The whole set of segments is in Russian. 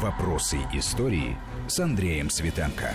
Вопросы истории с Андреем Светенко.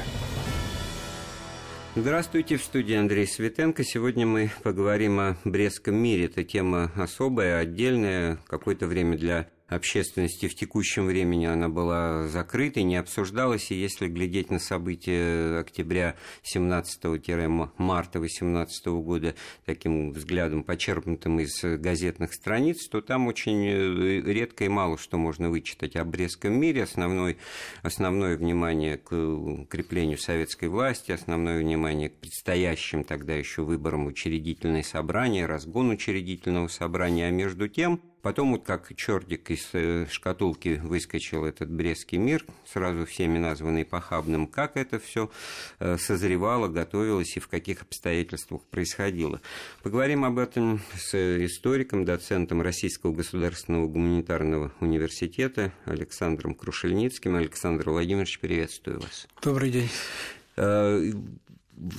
Здравствуйте, в студии Андрей Светенко. Сегодня мы поговорим о Брестском мире. Это тема особая, отдельная, какое-то время для общественности в текущем времени она была закрыта, не обсуждалась, и если глядеть на события октября 17-марта 18 года таким взглядом, почерпнутым из газетных страниц, то там очень э, редко и мало что можно вычитать о Брестском мире. Основной, основное внимание к укреплению советской власти, основное внимание к предстоящим тогда еще выборам учредительное собрание, разгон учредительного собрания, а между тем Потом вот как чертик из э, шкатулки выскочил этот Брестский мир, сразу всеми названный похабным, как это все э, созревало, готовилось и в каких обстоятельствах происходило. Поговорим об этом с историком, доцентом Российского государственного гуманитарного университета Александром Крушельницким. Александр Владимирович, приветствую вас. Добрый день.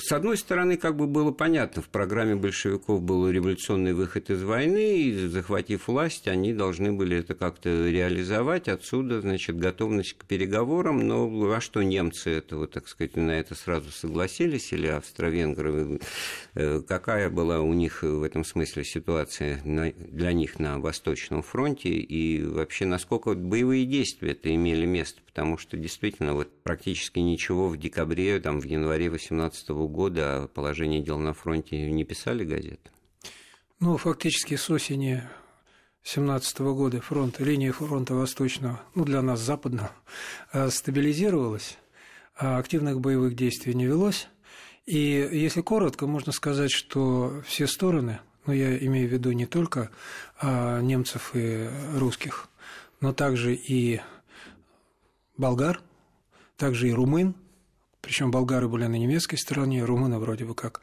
С одной стороны, как бы было понятно, в программе большевиков был революционный выход из войны, и захватив власть, они должны были это как-то реализовать. Отсюда, значит, готовность к переговорам. Но во что немцы этого, так сказать, на это сразу согласились, или австро-венгры? Э, какая была у них в этом смысле ситуация для них на Восточном фронте? И вообще, насколько боевые действия это имели место? Потому что действительно вот практически ничего в декабре, там, в январе 18 года о положении дел на фронте не писали газеты? Ну, фактически с осени 17 года фронт, линия фронта восточного, ну, для нас западного, э, стабилизировалась, а активных боевых действий не велось. И если коротко, можно сказать, что все стороны, ну, я имею в виду не только а, немцев и русских, но также и болгар, также и румын – причем болгары были на немецкой стороне, румыны вроде бы как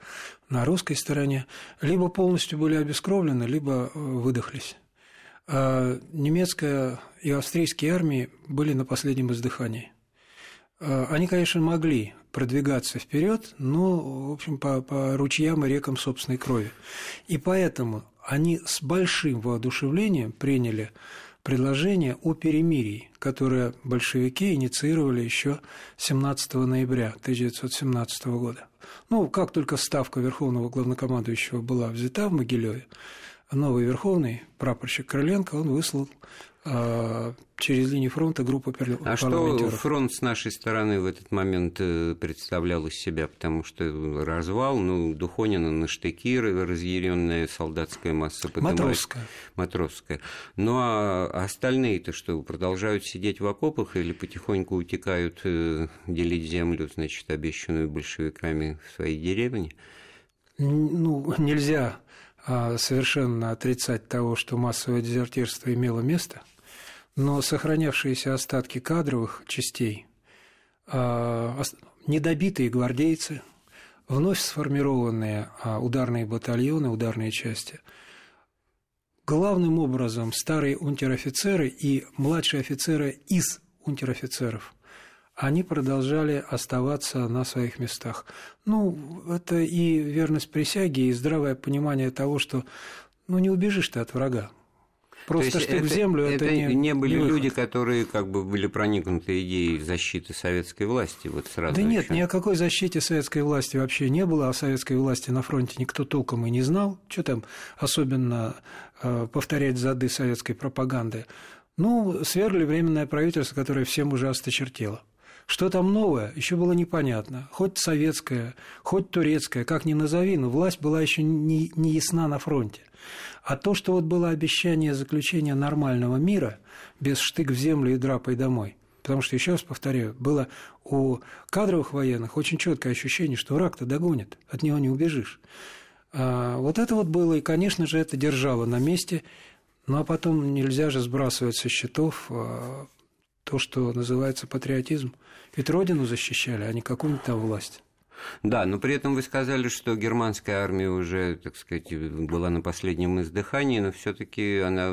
на русской стороне, либо полностью были обескровлены, либо э, выдохлись. А немецкая и австрийские армии были на последнем издыхании. А они, конечно, могли продвигаться вперед, но, в общем, по, по ручьям и рекам собственной крови. И поэтому они с большим воодушевлением приняли предложение о перемирии, которое большевики инициировали еще 17 ноября 1917 года. Ну, как только ставка Верховного Главнокомандующего была взята в Могилеве, новый Верховный, прапорщик Крыленко, он выслал через линию фронта группа. А что фронт с нашей стороны в этот момент э, представлял из себя? Потому что развал, ну, Духонина на штыки, разъяренная солдатская масса. Матросская. Матросская. Ну, а остальные-то что, продолжают сидеть в окопах или потихоньку утекают э, делить землю, значит, обещанную большевиками в своей деревне? Ну, нельзя а, совершенно отрицать того, что массовое дезертирство имело место – но сохранявшиеся остатки кадровых частей, а, недобитые гвардейцы, вновь сформированные а, ударные батальоны, ударные части, главным образом старые унтер-офицеры и младшие офицеры из унтер-офицеров, они продолжали оставаться на своих местах. Ну, это и верность присяге, и здравое понимание того, что ну, не убежишь ты от врага. Просто штык в землю это, это не, не были не люди, которые как бы были проникнуты идеей защиты советской власти вот сразу. Да еще. нет, ни о какой защите советской власти вообще не было, о советской власти на фронте никто толком и не знал. Что там особенно э, повторять зады советской пропаганды? Ну, свергли временное правительство, которое всем уже осточертело. Что там новое, еще было непонятно. Хоть советская, хоть турецкая, как ни назови, но власть была еще не, не ясна на фронте. А то, что вот было обещание заключения нормального мира, без штык в землю и драпой домой, Потому что, еще раз повторяю, было у кадровых военных очень четкое ощущение, что враг-то догонит, от него не убежишь. А вот это вот было, и, конечно же, это держало на месте. Ну а потом нельзя же сбрасывать со счетов а, то, что называется патриотизм. Ведь родину защищали, а не какую-нибудь там власть. Да, но при этом вы сказали, что германская армия уже, так сказать, была на последнем издыхании, но все-таки она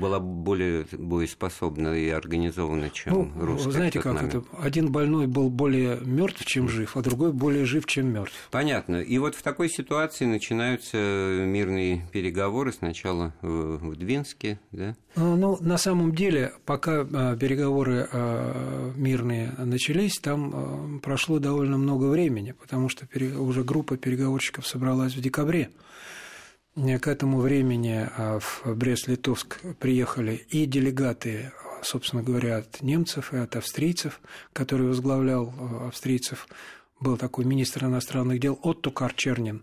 была более боеспособна и организована, чем ну, русская. Знаете, как момент. это? Один больной был более мертв, чем жив, а другой более жив, чем мертв. Понятно. И вот в такой ситуации начинаются мирные переговоры сначала в Двинске, да? Ну, ну на самом деле, пока переговоры мирные начались, там прошло довольно много времени, потому что уже группа переговорщиков собралась в декабре. К этому времени в Брест-Литовск приехали и делегаты собственно говоря, от немцев и от австрийцев, который возглавлял э, австрийцев, был такой министр иностранных дел Отто Карчернин,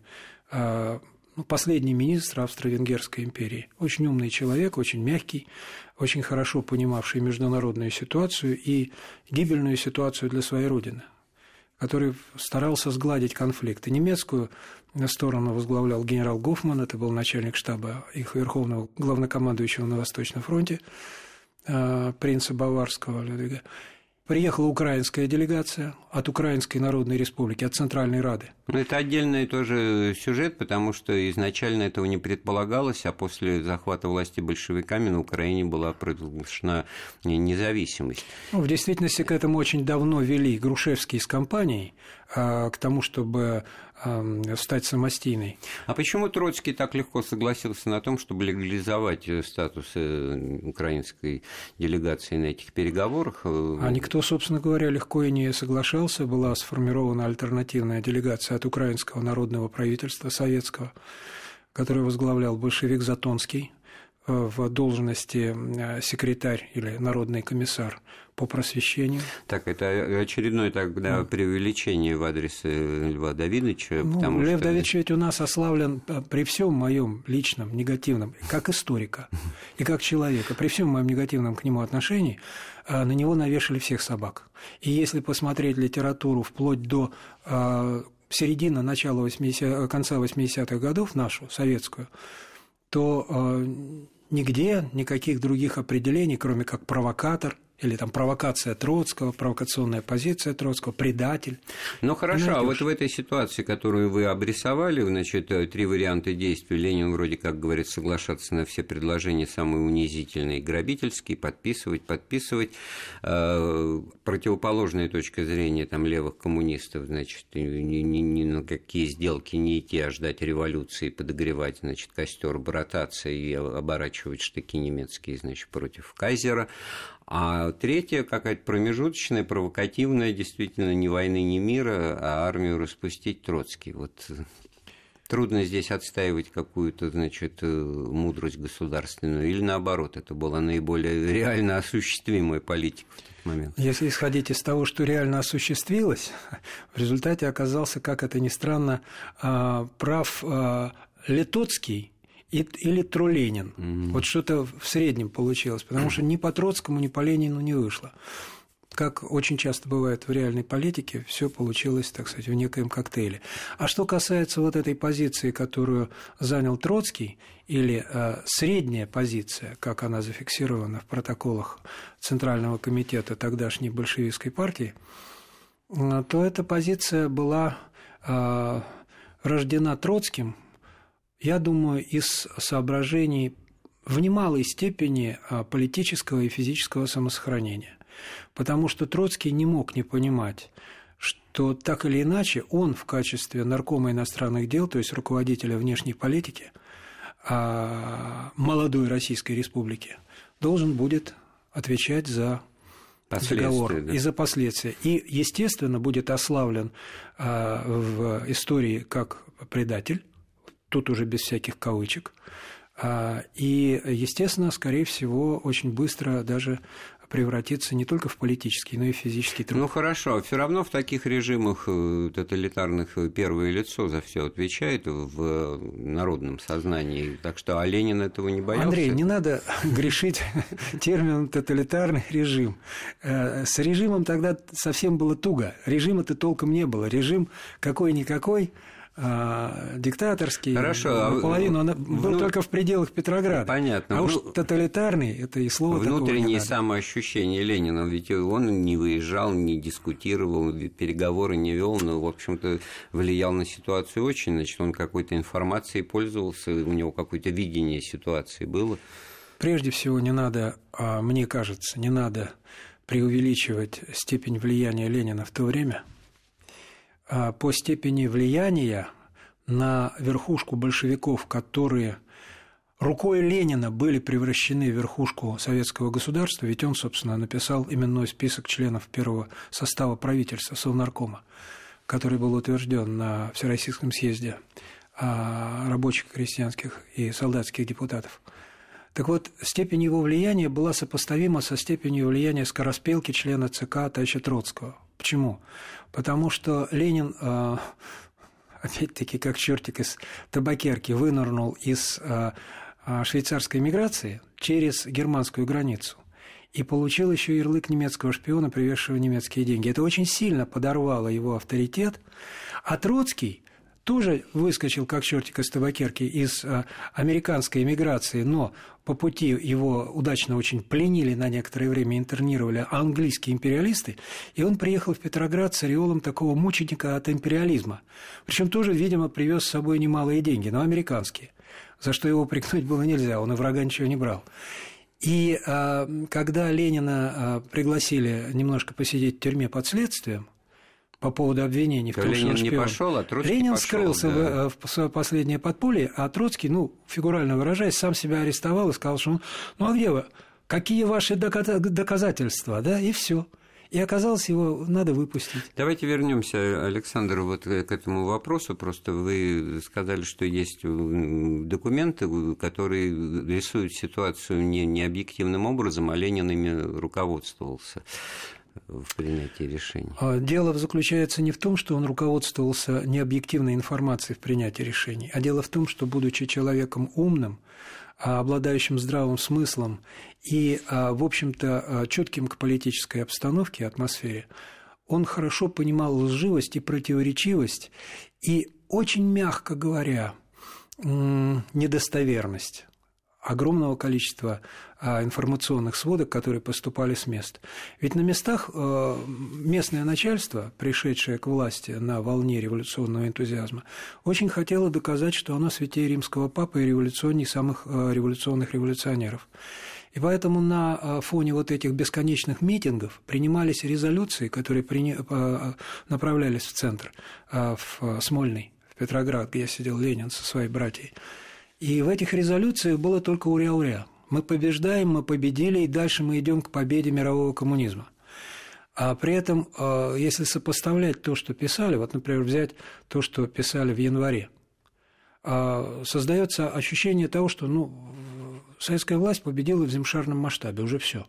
э, ну, последний министр Австро-Венгерской империи. Очень умный человек, очень мягкий, очень хорошо понимавший международную ситуацию и гибельную ситуацию для своей родины, который старался сгладить конфликты. Немецкую сторону возглавлял генерал Гофман, это был начальник штаба их верховного главнокомандующего на Восточном фронте. Э, принца Баварского Людвига, приехала украинская делегация от Украинской Народной Республики, от Центральной Рады. Ну, это отдельный тоже сюжет, потому что изначально этого не предполагалось, а после захвата власти большевиками на Украине была провозглашена независимость. Ну, в действительности к этому очень давно вели Грушевский с компанией, э, к тому, чтобы стать самостийной. А почему Троцкий так легко согласился на том, чтобы легализовать э, статус э, украинской делегации на этих переговорах? Э, а никто, собственно говоря, легко и не соглашался. Была сформирована альтернативная делегация от украинского народного правительства советского, которую возглавлял большевик Затонский в должности секретарь или народный комиссар по просвещению. Так, это очередное тогда ну. преувеличение в адрес э, Льва Давидовича. Ну, потому Лев что... Давидович ведь у нас ославлен э, при всем моем личном негативном, как историка и как человека, при всем моем негативном к нему отношении, э, на него навешали всех собак. И если посмотреть литературу вплоть до середины, начала 80, конца 80-х годов, нашу, советскую, то нигде никаких других определений, кроме как провокатор – или там провокация Троцкого, провокационная позиция Троцкого, предатель. Ну хорошо, а вот в этой ситуации, которую вы обрисовали, значит, э, три варианта действий, Ленин вроде как говорит соглашаться на все предложения самые унизительные, грабительские, подписывать, подписывать. Э, противоположная точка зрения там левых коммунистов, значит, ни, ни, ни на какие сделки не идти, а ждать революции, подогревать, значит, костер, брататься и оборачивать штыки немецкие, значит, против Кайзера. А третье, какая-то промежуточная, провокативная, действительно, ни войны, ни мира, а армию распустить Троцкий. Вот э, трудно здесь отстаивать какую-то, значит, э, мудрость государственную. Или наоборот, это была наиболее реально осуществимая политика в тот момент. Если исходить из того, что реально осуществилось, в результате оказался, как это ни странно, а, прав а, Летоцкий, или Троленин. Mm-hmm. Вот что-то в среднем получилось, потому что ни по Троцкому, ни по Ленину не вышло. Как очень часто бывает в реальной политике, все получилось, так сказать, в некоем коктейле. А что касается вот этой позиции, которую занял Троцкий, или э, средняя позиция, как она зафиксирована в протоколах Центрального комитета тогдашней большевистской партии, э, то эта позиция была э, рождена Троцким я думаю, из соображений в немалой степени а, политического и физического самосохранения. Потому что Троцкий не мог не понимать, что так или иначе он в качестве наркома иностранных дел, то есть руководителя внешней политики а, молодой Российской Республики, должен будет отвечать за договор да. и за последствия. И, естественно, будет ославлен а, в истории как предатель, тут уже без всяких кавычек. А, и, естественно, скорее всего, очень быстро даже превратиться не только в политический, но и в физический труд. Ну хорошо, все равно в таких режимах э, тоталитарных э, первое лицо за все отвечает в народном сознании. Так что а Ленин этого не боялся. Андрей, не надо грешить термином тоталитарный режим. Э, с режимом тогда совсем было туго. Режима-то толком не было. Режим какой-никакой а, диктаторский, Хорошо, наполовину, он был ну, только в пределах Петрограда. Понятно. А уж ну, тоталитарный, это и слово Внутреннее самоощущение Ленина, ведь он не выезжал, не дискутировал, переговоры не вел, но, в общем-то, влиял на ситуацию очень, значит, он какой-то информацией пользовался, у него какое-то видение ситуации было. Прежде всего, не надо, а, мне кажется, не надо преувеличивать степень влияния Ленина в то время – по степени влияния на верхушку большевиков, которые рукой Ленина были превращены в верхушку советского государства, ведь он, собственно, написал именной список членов первого состава правительства, Совнаркома, который был утвержден на Всероссийском съезде а, рабочих, крестьянских и солдатских депутатов. Так вот, степень его влияния была сопоставима со степенью влияния скороспелки члена ЦК товарища Троцкого. Почему? Потому что Ленин, а, опять-таки, как чертик из табакерки, вынырнул из а, швейцарской миграции через германскую границу и получил еще ярлык немецкого шпиона, привезшего немецкие деньги. Это очень сильно подорвало его авторитет. А Троцкий тоже выскочил как чертик из табакерки из а, американской эмиграции, но по пути его удачно очень пленили на некоторое время, интернировали английские империалисты, и он приехал в Петроград с ореолом такого мученика от империализма. Причем тоже, видимо, привез с собой немалые деньги, но американские, за что его прикнуть было нельзя, он и врага ничего не брал. И а, когда Ленина а, пригласили немножко посидеть в тюрьме под следствием, по поводу обвинений в том, Ленин что он не пошел, а Троцкий Ленин пошел, скрылся да. в, в свое последнее подполье, а Троцкий, ну, фигурально выражаясь, сам себя арестовал и сказал, что он, ну а где вы? Какие ваши доказательства, да, и все. И оказалось, его надо выпустить. Давайте вернемся, Александр, вот к этому вопросу. Просто вы сказали, что есть документы, которые рисуют ситуацию не, не объективным образом, а Ленин ими руководствовался в принятии решений? А, дело заключается не в том, что он руководствовался необъективной информацией в принятии решений, а дело в том, что, будучи человеком умным, а, обладающим здравым смыслом и, а, в общем-то, четким к политической обстановке, атмосфере, он хорошо понимал лживость и противоречивость и, очень мягко говоря, недостоверность огромного количества а, информационных сводок, которые поступали с мест. Ведь на местах э, местное начальство, пришедшее к власти на волне революционного энтузиазма, очень хотело доказать, что оно святее римского папы и революционней самых э, революционных революционеров. И поэтому на э, фоне вот этих бесконечных митингов принимались резолюции, которые направлялись в центр, в Смольный, в Петроград, где сидел Ленин со своей братьей. И в этих резолюциях было только уря-уря. Мы побеждаем, мы победили, и дальше мы идем к победе мирового коммунизма. А при этом, э, если сопоставлять то, что писали, вот, например, взять то, что писали в январе, э, создается ощущение того, что ну, советская власть победила в земшарном масштабе, уже все.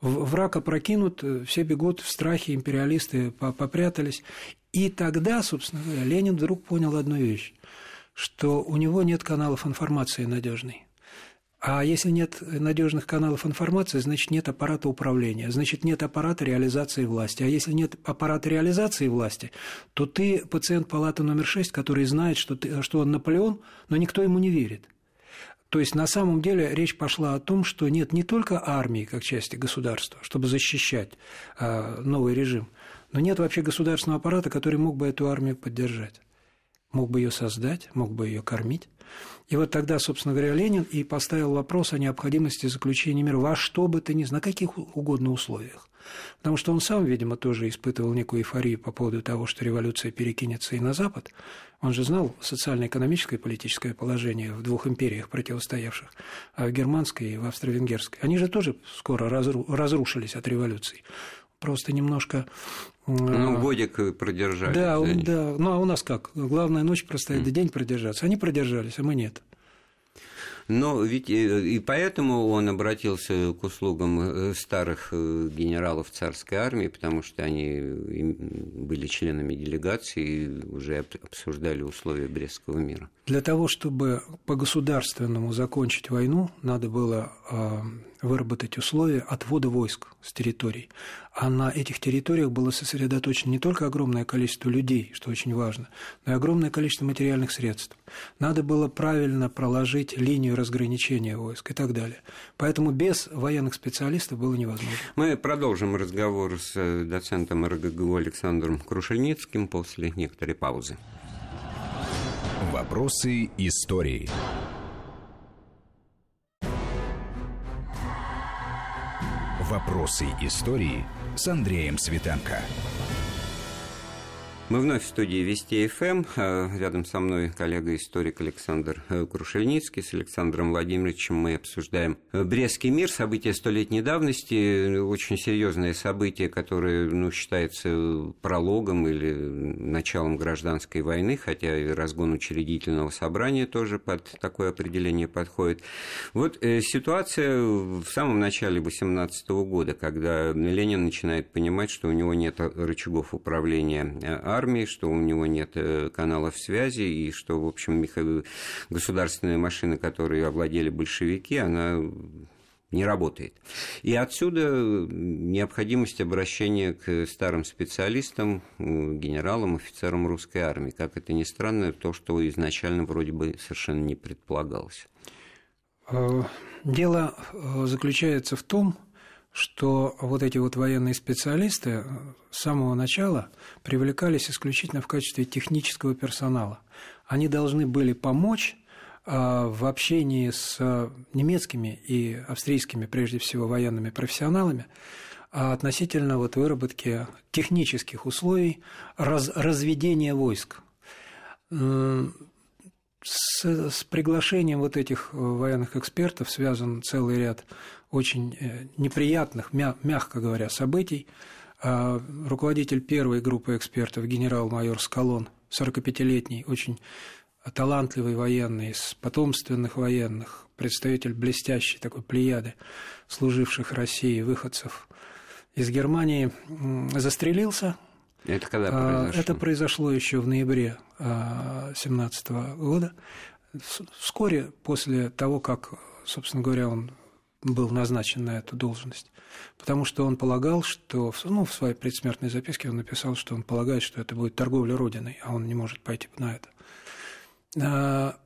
Враг опрокинут, все бегут в страхе, империалисты попрятались. И тогда, собственно говоря, Ленин вдруг понял одну вещь что у него нет каналов информации надежной. А если нет надежных каналов информации, значит нет аппарата управления, значит нет аппарата реализации власти. А если нет аппарата реализации власти, то ты пациент палаты номер 6, который знает, что, ты, что он Наполеон, но никто ему не верит. То есть на самом деле речь пошла о том, что нет не только армии как части государства, чтобы защищать э, новый режим, но нет вообще государственного аппарата, который мог бы эту армию поддержать мог бы ее создать, мог бы ее кормить. И вот тогда, собственно говоря, Ленин и поставил вопрос о необходимости заключения мира во что бы то ни на каких угодно условиях. Потому что он сам, видимо, тоже испытывал некую эйфорию по поводу того, что революция перекинется и на Запад. Он же знал социально-экономическое и политическое положение в двух империях противостоявших, а в германской и в австро-венгерской. Они же тоже скоро разрушились от революции просто немножко... Ну, а, годик продержались. Да, да. Ну, а у нас как? Главная ночь простоять, да день продержаться. Они продержались, а мы нет. Но ведь э, и поэтому он обратился к услугам э, старых э, генералов царской армии, потому что они были членами делегации и уже обсуждали условия Брестского мира. Для того, чтобы по-государственному закончить войну, надо было выработать условия отвода войск с территорий. А на этих территориях было сосредоточено не только огромное количество людей, что очень важно, но и огромное количество материальных средств. Надо было правильно проложить линию разграничения войск и так далее. Поэтому без военных специалистов было невозможно. Мы продолжим разговор с э, доцентом РГГУ Александром Крушельницким после некоторой паузы. Вопросы истории. Вопросы истории с Андреем Светенко. Мы вновь в студии Вести ФМ. Э, рядом со мной коллега-историк Александр э, Крушельницкий. С Александром Владимировичем мы обсуждаем э, Брестский мир, события столетней давности. Очень серьезное событие, которое ну, считается прологом или началом гражданской войны, хотя и разгон учредительного собрания тоже под такое определение подходит. Вот ситуация в самом начале 18 года, когда Ленин начинает понимать, что у него нет рычагов управления армии, что у него нет э, каналов связи, и что, в общем, государственная машина, которой овладели большевики, она не работает. И отсюда необходимость обращения к старым специалистам, генералам, офицерам русской армии. Как это ни странно, то, что изначально вроде бы совершенно не предполагалось. Э, дело э, заключается в том, что вот эти вот военные специалисты с самого начала привлекались исключительно в качестве технического персонала. Они должны были помочь а, в общении с немецкими и австрийскими, прежде всего, военными профессионалами а, относительно вот выработки технических условий раз, разведения войск. С, с приглашением вот этих военных экспертов связан целый ряд очень э, неприятных, мягко говоря, событий. А, руководитель первой группы экспертов, генерал-майор Скалон, 45-летний, очень талантливый военный, из потомственных военных, представитель блестящей такой плеяды служивших России выходцев из Германии, застрелился. Это когда а, произошло? Это произошло еще в ноябре 2017 а, года, вскоре после того, как, собственно говоря, он был назначен на эту должность, потому что он полагал, что, ну, в своей предсмертной записке он написал, что он полагает, что это будет торговля Родиной, а он не может пойти на это. А,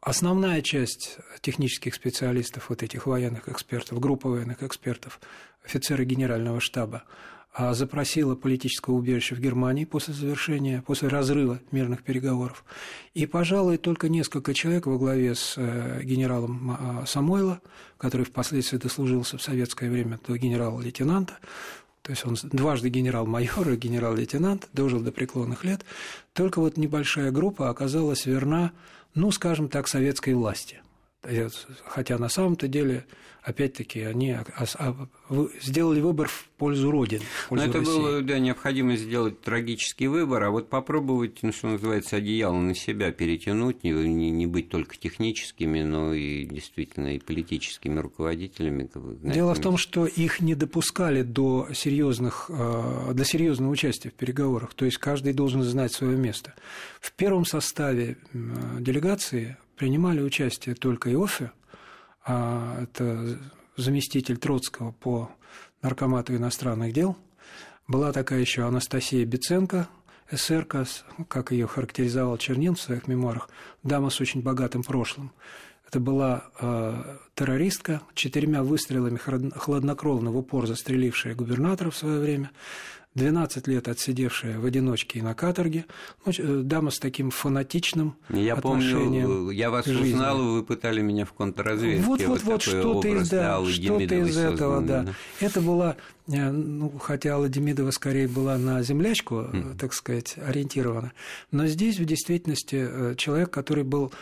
основная часть технических специалистов, вот этих военных экспертов, группа военных экспертов, офицеры генерального штаба, запросила политическое убежище в Германии после завершения, после разрыва мирных переговоров. И, пожалуй, только несколько человек во главе с э, генералом а, Самойло, который впоследствии дослужился в советское время до генерала-лейтенанта, то есть он дважды генерал-майор и генерал-лейтенант, дожил до преклонных лет, только вот небольшая группа оказалась верна, ну, скажем так, советской власти. Хотя на самом-то деле опять-таки, они сделали выбор в пользу Родины. В пользу Но это России. было да, необходимо сделать трагический выбор, а вот попробовать, ну, что называется, одеяло на себя перетянуть, не, не, не быть только техническими, но и действительно и политическими руководителями. Дело в том, что их не допускали до, серьезных, э, до серьезного участия в переговорах, то есть каждый должен знать свое место. В первом составе делегации принимали участие только Иофе, а это заместитель Троцкого по наркомату иностранных дел. Была такая еще Анастасия Беценко, эсерка, как ее характеризовал Чернин в своих мемуарах, дама с очень богатым прошлым. Это была э, террористка, четырьмя выстрелами хладнокровно в упор застрелившая губернатора в свое время. 12 лет отсидевшая в одиночке и на каторге, ну, э, дама с таким фанатичным я отношением помню, я вас жизни. узнал, вы пытали меня в контрразведке. Вот, вот, вот, что-то из, да, что из этого, да. да. Это была, э, ну, хотя Алла Демидова скорее была на землячку, mm. так сказать, ориентирована, но здесь в действительности человек, который был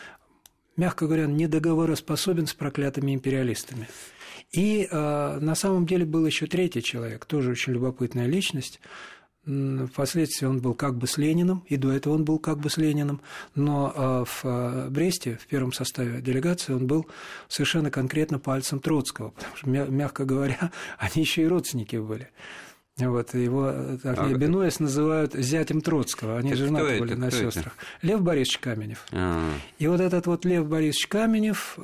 мягко говоря, недоговороспособен с проклятыми империалистами. И э, на самом деле был еще третий человек, тоже очень любопытная личность. Впоследствии он был как бы с Лениным, и до этого он был как бы с Лениным, но э, в э, Бресте, в первом составе делегации, он был совершенно конкретно пальцем Троцкого, потому что, мягко говоря, они еще и родственники были. Вот, его э, так, а, Бенуэс называют зятем Троцкого. Они женаты были на сестрах. Лев Борисович Каменев. А-а-а. И вот этот вот Лев Борисович Каменев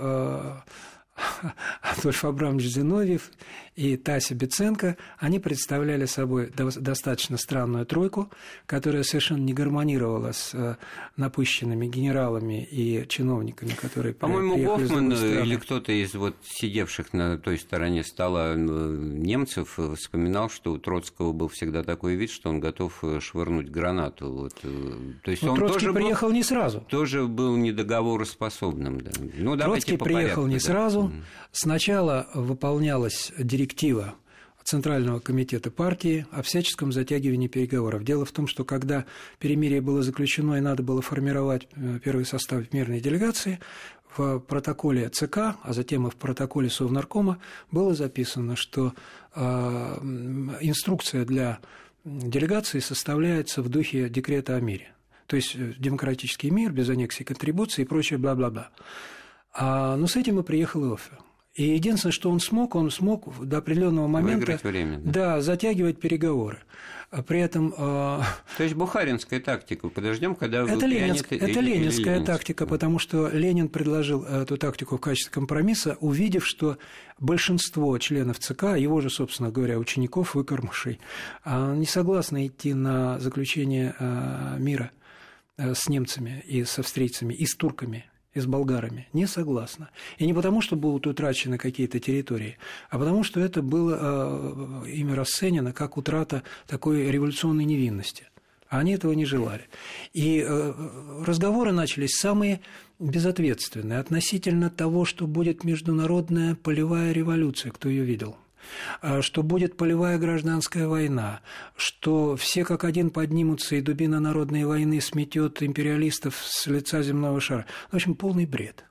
Адольф Абрамович Зиновьев и Тася Беценко, они представляли собой достаточно странную тройку, которая совершенно не гармонировала с э, напыщенными генералами и чиновниками, которые По-моему, Гофман или кто-то из вот сидевших на той стороне стола немцев вспоминал, что у Троцкого был всегда такой вид, что он готов э, швырнуть гранату. Вот. Э, то есть Но он Троцкий тоже приехал был, не сразу. Тоже был недоговороспособным. Да. Ну, Троцкий приехал порядку, не да. сразу. Сначала выполнялась директива Центрального комитета партии о всяческом затягивании переговоров. Дело в том, что когда перемирие было заключено и надо было формировать э, первый состав мирной делегации, в протоколе ЦК, а затем и в протоколе Совнаркома было записано, что э, инструкция для делегации составляется в духе декрета о мире. То есть э, демократический мир без аннексии контрибуции и прочее бла-бла-бла. А, но с этим и приехал Иоффе. И единственное, что он смог, он смог до определенного момента время, да. Да, затягивать переговоры. А при этом... Э... То есть бухаринская тактика. Подождем, когда это, ленинск... это или, ленинская или тактика, потому что Ленин предложил эту тактику в качестве компромисса, увидев, что большинство членов ЦК, его же, собственно говоря, учеников, выкормышей, а, не согласны идти на заключение мира с немцами и с австрийцами, и с турками и с болгарами. Не согласна. И не потому, что будут утрачены какие-то территории, а потому, что это было э, ими расценено как утрата такой революционной невинности. А они этого не желали. И э, разговоры начались самые безответственные относительно того, что будет международная полевая революция, кто ее видел – что будет полевая гражданская война, что все как один поднимутся, и дубина народной войны сметет империалистов с лица земного шара. В общем, полный бред.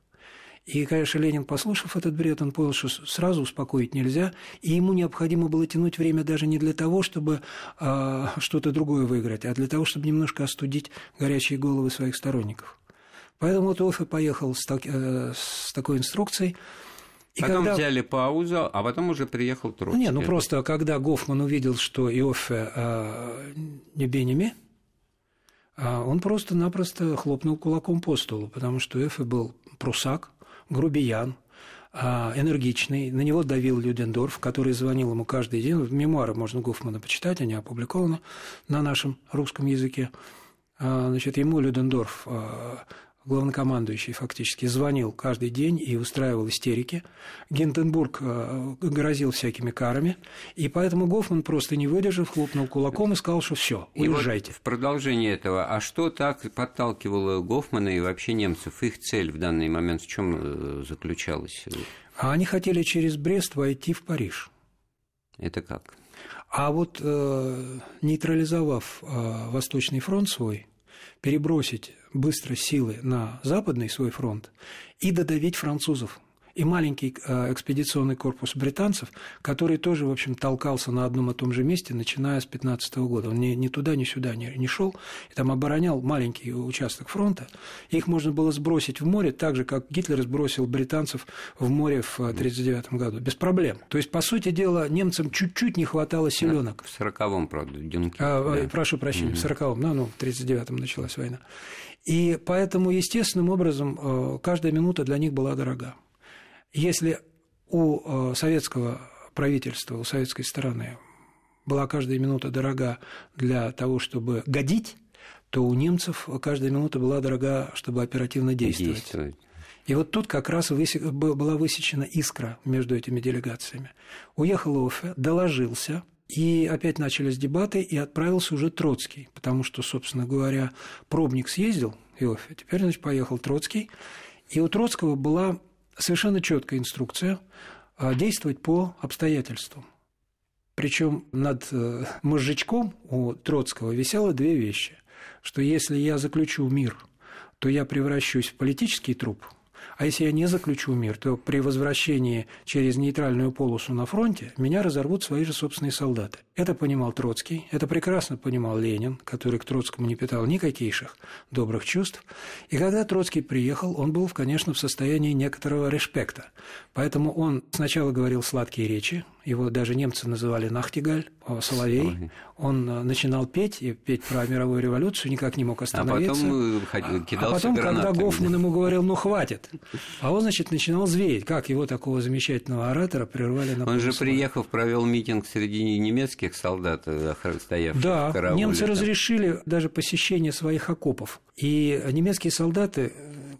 И, конечно, Ленин, послушав этот бред, он понял, что сразу успокоить нельзя, и ему необходимо было тянуть время даже не для того, чтобы э, что-то другое выиграть, а для того, чтобы немножко остудить горячие головы своих сторонников. Поэтому вот Офе поехал с, так, э, с такой инструкцией, и потом когда... взяли паузу, а потом уже приехал Троцкий. Нет, ну просто когда Гофман увидел, что Иоффе э, не Бенеми, э, он просто-напросто хлопнул кулаком по столу, потому что Иоффе был прусак, грубиян, э, энергичный. На него давил Людендорф, который звонил ему каждый день. Мемуары можно Гофмана почитать, они опубликованы на нашем русском языке. Значит, ему Людендорф главнокомандующий фактически звонил каждый день и устраивал истерики. Гинденбург э, грозил всякими карами, и поэтому Гофман просто не выдержав, хлопнул кулаком и сказал, что все, уезжайте. И вот в продолжение этого, а что так подталкивало Гофмана и вообще немцев? Их цель в данный момент в чем э, заключалась? А они хотели через Брест войти в Париж. Это как? А вот э, нейтрализовав э, Восточный фронт свой, перебросить быстро силы на западный свой фронт и додавить французов и маленький э, экспедиционный корпус британцев, который тоже, в общем, толкался на одном и том же месте, начиная с 15 года. Он ни, ни туда, ни сюда не, не шел, и там оборонял маленький участок фронта. Их можно было сбросить в море, так же, как Гитлер сбросил британцев в море в 1939 году, без проблем. То есть, по сути дела, немцам чуть-чуть не хватало селенок. В 40-м, правда, в Дюнке. А, да. Прошу прощения, угу. в 40-м, ну, ну, в 39-м началась война. И поэтому, естественным образом, э, каждая минута для них была дорога. Если у э, советского правительства, у советской стороны была каждая минута дорога для того, чтобы годить, то у немцев каждая минута была дорога, чтобы оперативно действовать. действовать. И вот тут как раз была высечена искра между этими делегациями. Уехал Офе, доложился, и опять начались дебаты, и отправился уже Троцкий, потому что, собственно говоря, пробник съездил, Иофе, теперь, значит, поехал Троцкий, и у Троцкого была совершенно четкая инструкция а, действовать по обстоятельствам. Причем над э, мозжечком у Троцкого висело две вещи, что если я заключу мир, то я превращусь в политический труп – а если я не заключу мир, то при возвращении через нейтральную полосу на фронте меня разорвут свои же собственные солдаты. Это понимал Троцкий, это прекрасно понимал Ленин, который к Троцкому не питал никаких добрых чувств. И когда Троцкий приехал, он был, конечно, в состоянии некоторого респекта. Поэтому он сначала говорил сладкие речи, его даже немцы называли Нахтигаль, Соловей. Соловей. Он э, начинал петь, и петь про мировую революцию, никак не мог остановиться. А потом кидался А потом, когда Гофман ему говорил, ну хватит, а он, значит, начинал звереть. Как его, такого замечательного оратора, прервали на Он же, приехав, провел митинг среди немецких солдат, э, стоявших да, в карауле. немцы там. разрешили даже посещение своих окопов. И немецкие солдаты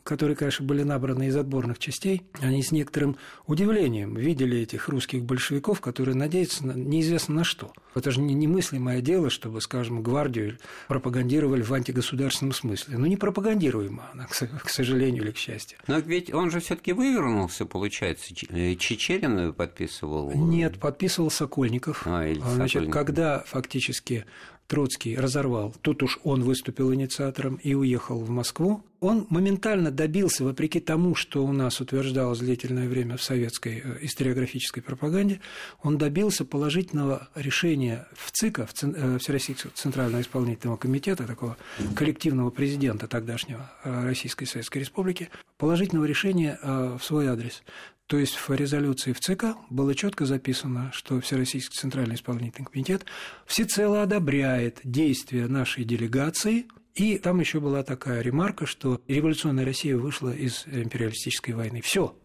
которые, конечно, были набраны из отборных частей, они с некоторым удивлением видели этих русских большевиков, которые надеются на неизвестно на что. Это же немыслимое дело, чтобы, скажем, гвардию пропагандировали в антигосударственном смысле. Ну, не пропагандируемо она, к сожалению или к счастью. Но ведь он же все таки вывернулся, получается. Э, Чечерин подписывал? Нет, подписывал Сокольников. А, или Значит, Сокольников. когда фактически Троцкий разорвал. Тут уж он выступил инициатором и уехал в Москву. Он моментально добился, вопреки тому, что у нас утверждалось длительное время в советской э, историографической пропаганде, он добился положительного решения в ЦИКа, в э, Всероссийского Центрального исполнительного комитета, такого коллективного президента тогдашнего э, Российской Советской Республики, положительного решения в свой адрес. То есть в резолюции в ЦК было четко записано, что Всероссийский Центральный исполнительный комитет всецело одобряет действия нашей делегации, и там еще была такая ремарка, что революционная Россия вышла из империалистической войны. Все.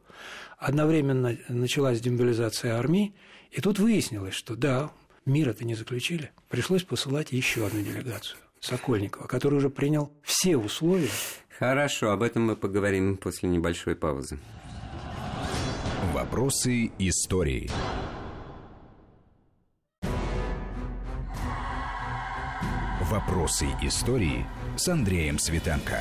Одновременно началась демобилизация армии, и тут выяснилось, что да, мир это не заключили. Пришлось посылать еще одну делегацию. Сокольникова, который уже принял все условия. Хорошо, об этом мы поговорим после небольшой паузы. Вопросы истории. Вопросы истории с Андреем Светенко.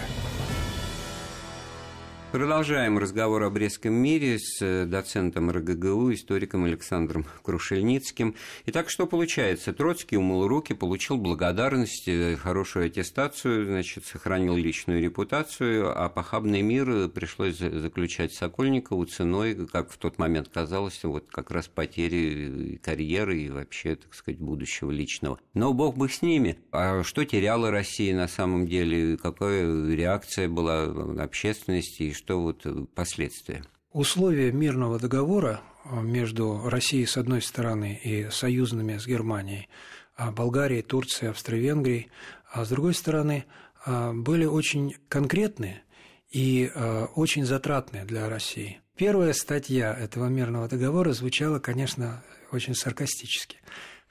Продолжаем разговор о Брестском мире с э, доцентом РГГУ, историком Александром Крушельницким. Итак, что получается? Троцкий умыл руки, получил благодарность, э, хорошую аттестацию, значит, сохранил личную репутацию, а похабный мир пришлось заключать Сокольникову ценой, как в тот момент казалось, вот как раз потери карьеры и вообще, так сказать, будущего личного. Но бог бы с ними. А что теряла Россия на самом деле? Какая реакция была общественности? Что вот э, последствия? Условия мирного договора э, между Россией с одной стороны и союзными с Германией, а Болгарией, Турцией, Австро-Венгрией, а с другой стороны э, были очень конкретные и очень затратные для России. Первая статья этого мирного договора звучала, конечно, очень саркастически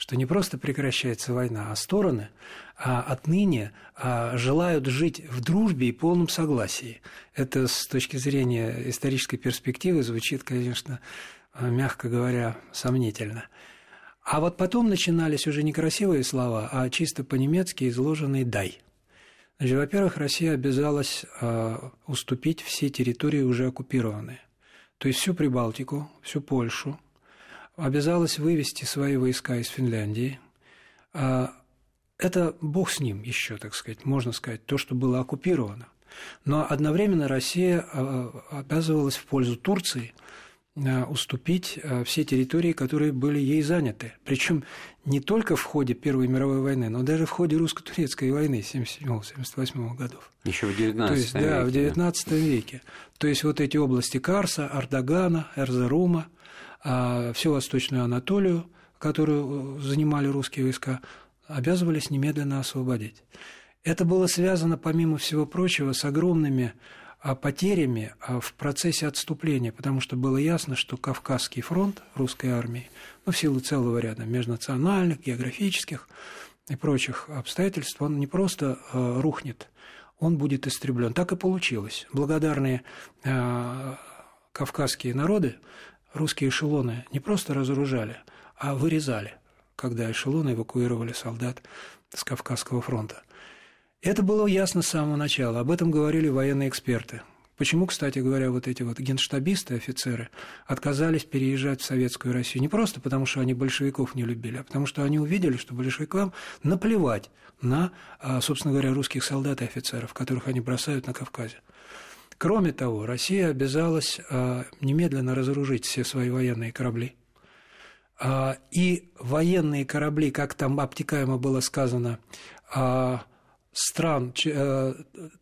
что не просто прекращается война, а стороны а отныне а, желают жить в дружбе и полном согласии. Это с точки зрения исторической перспективы звучит, конечно, мягко говоря, сомнительно. А вот потом начинались уже не красивые слова, а чисто по-немецки изложенные «дай». Значит, во-первых, Россия обязалась а, уступить все территории, уже оккупированные. То есть всю Прибалтику, всю Польшу, обязалась вывести свои войска из Финляндии. А, это бог с ним еще, так сказать, можно сказать, то, что было оккупировано. Но одновременно Россия а, обязывалась в пользу Турции а, уступить все территории, которые были ей заняты. Причем не только в ходе Первой мировой войны, но даже в ходе русско-турецкой войны 77-78 годов. Еще в 19 То есть, веке. Да, в 19 веке. То есть вот эти области Карса, Ардагана, Эрзарума – а всю Восточную Анатолию, которую э, занимали русские войска, обязывались немедленно освободить. Это было связано, помимо всего прочего, с огромными а, потерями а, в процессе отступления, потому что было ясно, что Кавказский фронт русской армии, ну, в силу целого ряда межнациональных, географических и прочих обстоятельств, он не просто а, рухнет, он будет истреблен. Так и получилось. Благодарные кавказские народы русские эшелоны не просто разоружали, а вырезали, когда эшелоны эвакуировали солдат с Кавказского фронта. Это было ясно с самого начала, об этом говорили военные эксперты. Почему, кстати говоря, вот эти вот генштабисты, офицеры, отказались переезжать в Советскую Россию? Не просто потому, что они большевиков не любили, а потому что они увидели, что большевикам наплевать на, а, собственно говоря, русских солдат и офицеров, которых они бросают на Кавказе. Кроме того, Россия обязалась а, немедленно разоружить все свои военные корабли. А, и военные корабли, как там обтекаемо было сказано, а, стран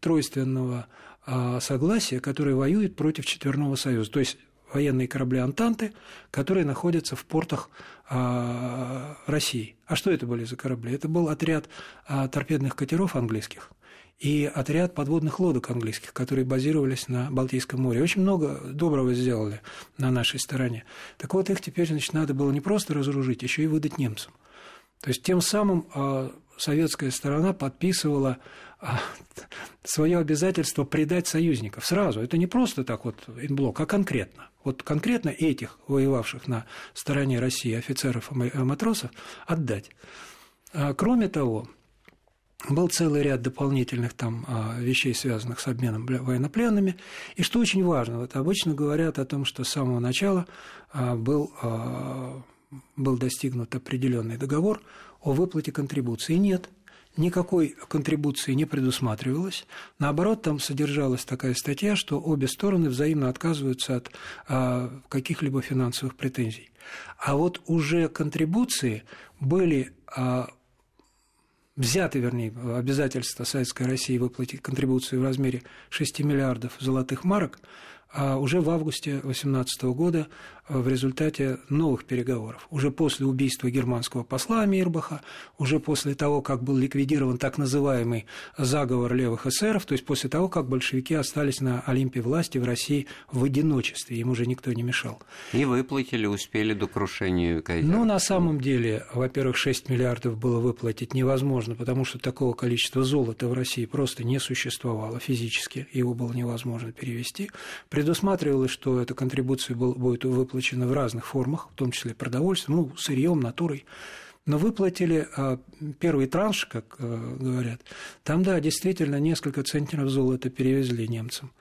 тройственного согласия, которые воюют против Четверного Союза. То есть военные корабли Антанты, которые находятся в портах России. А что это были за корабли? Это был отряд торпедных катеров английских, и отряд подводных лодок английских, которые базировались на Балтийском море. Очень много доброго сделали на нашей стороне. Так вот, их теперь значит, надо было не просто разоружить, еще и выдать немцам. То есть тем самым а, советская сторона подписывала а, свое обязательство предать союзников сразу. Это не просто так вот инблок, а конкретно. Вот конкретно этих воевавших на стороне России офицеров и матросов отдать. А, кроме того, был целый ряд дополнительных там а, вещей, связанных с обменом военнопленными. И что очень важно, вот обычно говорят о том, что с самого начала а, был, а, был достигнут определенный договор о выплате контрибуции. Нет, никакой контрибуции не предусматривалось. Наоборот, там содержалась такая статья, что обе стороны взаимно отказываются от каких-либо финансовых претензий. А вот уже контрибуции были взяты, вернее, обязательство Советской России выплатить контрибуцию в размере 6 миллиардов золотых марок – а уже в августе 2018 года в результате новых переговоров, уже после убийства германского посла Мирбаха, уже после того, как был ликвидирован так называемый заговор левых эсеров, то есть после того, как большевики остались на Олимпе власти в России в одиночестве, им уже никто не мешал. И выплатили, успели до крушения Кайзера. Ну, на самом деле, во-первых, 6 миллиардов было выплатить невозможно, потому что такого количества золота в России просто не существовало физически, его было невозможно перевести Предусматривалось, что эта контрибуция будет выплачена в разных формах, в том числе продовольствием, ну, сырьем, натурой. Но выплатили а, первый транш, как а, говорят. Там, да, действительно, несколько центнеров золота перевезли немцам.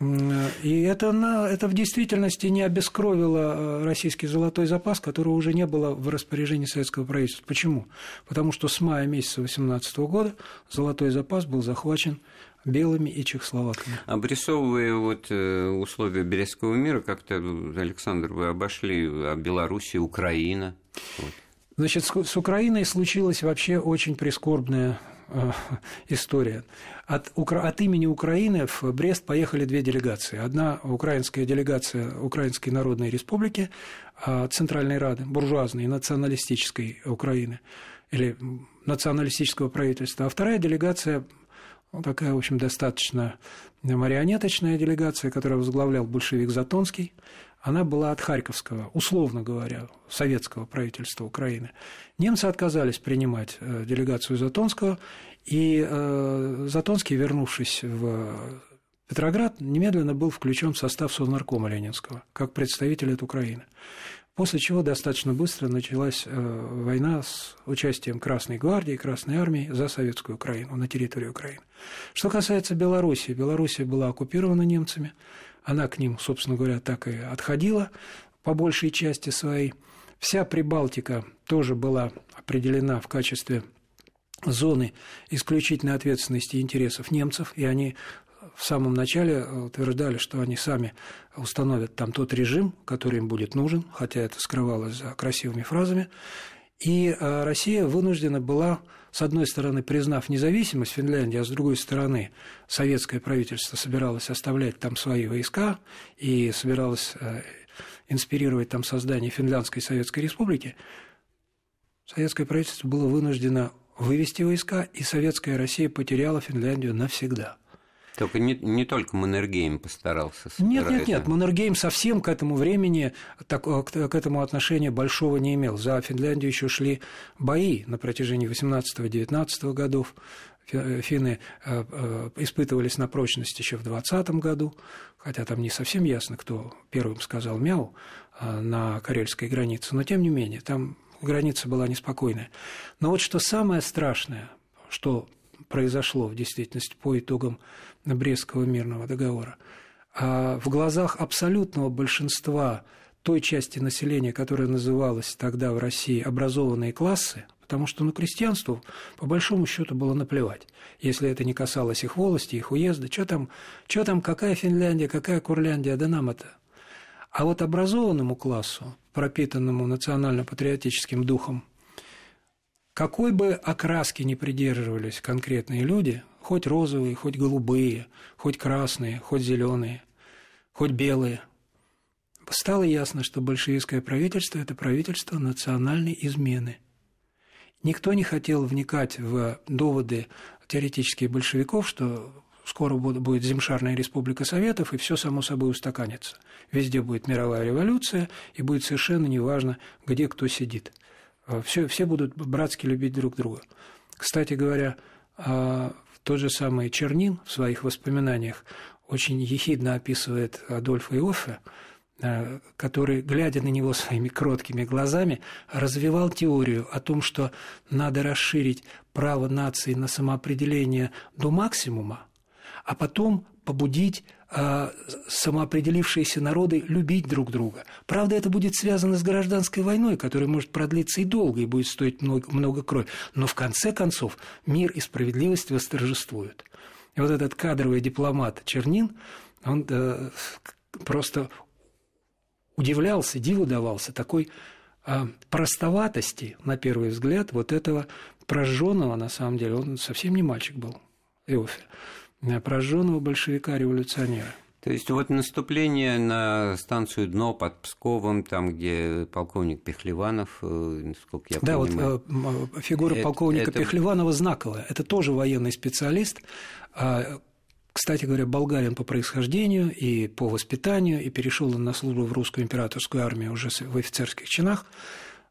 И это, на, это в действительности не обескровило а, российский золотой запас, которого уже не было в распоряжении советского правительства. Почему? Потому что с мая месяца 2018 года золотой запас был захвачен белыми и чехословаками. Обрисовывая вот э, условия Березского мира, как-то, Александр, вы обошли о Беларуси, Украина. Вот. Значит, с Украиной случилась вообще очень прискорбная э, история. От, от имени Украины в Брест поехали две делегации. Одна украинская делегация Украинской Народной Республики, а, Центральной Рады, буржуазной, националистической Украины, или националистического правительства, а вторая делегация такая, в общем, достаточно марионеточная делегация, которую возглавлял большевик Затонский. Она была от Харьковского, условно говоря, советского правительства Украины. Немцы отказались принимать э, делегацию Затонского, и э, Затонский, вернувшись в Петроград, немедленно был включен в состав Совнаркома Ленинского, как представитель от Украины. После чего достаточно быстро началась э, война с участием Красной гвардии, Красной армии за советскую Украину, на территории Украины. Что касается Белоруссии, Белоруссия была оккупирована немцами, она к ним, собственно говоря, так и отходила по большей части своей. Вся Прибалтика тоже была определена в качестве зоны исключительной ответственности и интересов немцев, и они в самом начале утверждали, что они сами установят там тот режим, который им будет нужен, хотя это скрывалось за красивыми фразами. И э, Россия вынуждена была, с одной стороны, признав независимость Финляндии, а с другой стороны, советское правительство собиралось оставлять там свои войска и собиралось э, инспирировать там создание Финляндской Советской Республики, советское правительство было вынуждено вывести войска, и советская Россия потеряла Финляндию навсегда – только не, не только Маннергейм постарался. Нет, нет, нет. Маннергейм совсем к этому времени, так, к, к этому отношения большого не имел. За Финляндию еще шли бои на протяжении 18-19 годов. Финны э, э, испытывались на прочность еще в 20 году, хотя там не совсем ясно, кто первым сказал «мяу» э, на карельской границе, но тем не менее, там граница была неспокойная. Но вот что самое страшное, что произошло в действительности по итогам Брестского мирного договора. А в глазах абсолютного большинства той части населения, которая называлась тогда в России образованные классы, потому что ну, крестьянству по большому счету было наплевать, если это не касалось их волости, их уезда, что там, что там, какая Финляндия, какая Курляндия, да нам это. А вот образованному классу, пропитанному национально-патриотическим духом, какой бы окраски не придерживались конкретные люди, хоть розовые, хоть голубые, хоть красные, хоть зеленые, хоть белые. Стало ясно, что большевистское правительство – это правительство национальной измены. Никто не хотел вникать в доводы теоретических большевиков, что скоро будет Земшарная республика Советов, и все само собой устаканится. Везде будет мировая революция, и будет совершенно неважно, где кто сидит. Все, все будут братски любить друг друга. Кстати говоря, а, тот же самый Чернин в своих воспоминаниях очень ехидно описывает Адольфа Иоффе, а, который, глядя на него своими кроткими глазами, развивал теорию о том, что надо расширить право нации на самоопределение до максимума, а потом побудить э, самоопределившиеся народы любить друг друга. Правда, это будет связано с гражданской войной, которая может продлиться и долго, и будет стоить много, много крови. Но в конце концов мир и справедливость восторжествуют. И вот этот кадровый дипломат Чернин, он э, просто удивлялся, диву давался такой э, простоватости, на первый взгляд, вот этого прожженного, на самом деле, он совсем не мальчик был, Иофе прожженного большевика-революционера. То есть вот наступление на станцию Дно под Псковом, там, где полковник Пехлеванов, э, насколько я да, понимаю. Да, вот фигура это, полковника это... Пехлеванова знаковая. Это тоже военный специалист. А, кстати говоря, болгарин по происхождению и по воспитанию, и перешел он на службу в русскую императорскую армию уже в офицерских чинах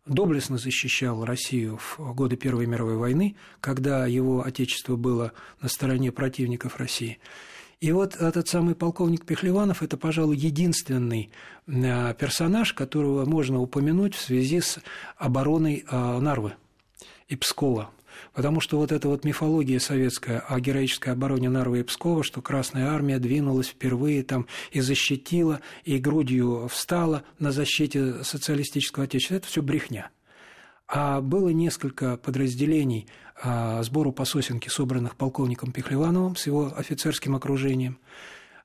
доблестно защищал Россию в годы Первой мировой войны, когда его отечество было на стороне противников России. И вот этот самый полковник Пехлеванов – это, пожалуй, единственный э, персонаж, которого можно упомянуть в связи с обороной э, Нарвы и Пскова. Потому что вот эта вот мифология советская о героической обороне Нарвы и Пскова, что Красная Армия двинулась впервые там и защитила, и грудью встала на защите социалистического отечества, это все брехня. А было несколько подразделений а, сбору по сосенке, собранных полковником Пехлевановым с его офицерским окружением.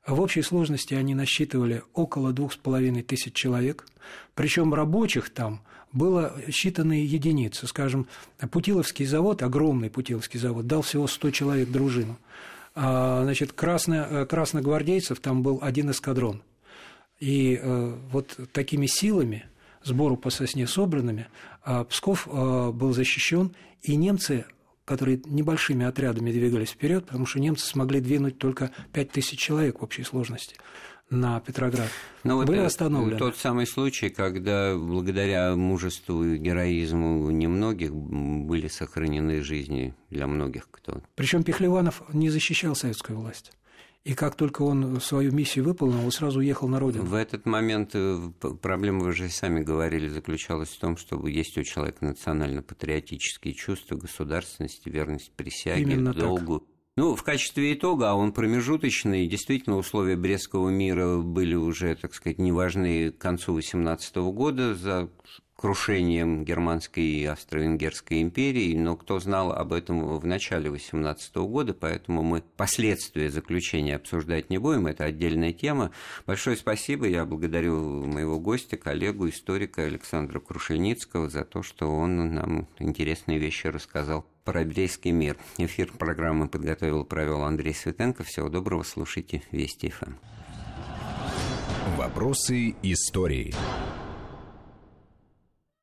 В общей сложности они насчитывали около двух с половиной тысяч человек, причем рабочих там было считанные единицы. Скажем, Путиловский завод, огромный Путиловский завод, дал всего 100 человек дружину. А, значит, красно, э, красногвардейцев там был один эскадрон. И э, вот такими силами, сбору по сосне собранными, а, Псков э, был защищен, и немцы которые небольшими отрядами двигались вперед, потому что немцы смогли двинуть только 5000 человек в общей сложности на Петроград Но ну, были вот остановлены. Тот самый случай, когда благодаря мужеству и героизму немногих были сохранены жизни для многих. Кто... Причем Пехлеванов не защищал советскую власть. И как только он свою миссию выполнил, он сразу уехал на родину. В этот момент э, проблема, вы же сами говорили, заключалась в том, что есть у человека национально-патриотические чувства, государственности, верность присяге, Именно долгу. Так. Ну, в качестве итога, а он промежуточный, действительно, условия Брестского мира были уже, так сказать, неважны к концу 18 года за крушением Германской и Австро-Венгерской империи, но кто знал об этом в начале 18 года, поэтому мы последствия заключения обсуждать не будем, это отдельная тема. Большое спасибо, я благодарю моего гостя, коллегу, историка Александра Крушельницкого за то, что он нам интересные вещи рассказал про еврейский мир. Эфир программы подготовил провел Андрей Светенко. Всего доброго, слушайте Вести ФМ. Вопросы истории.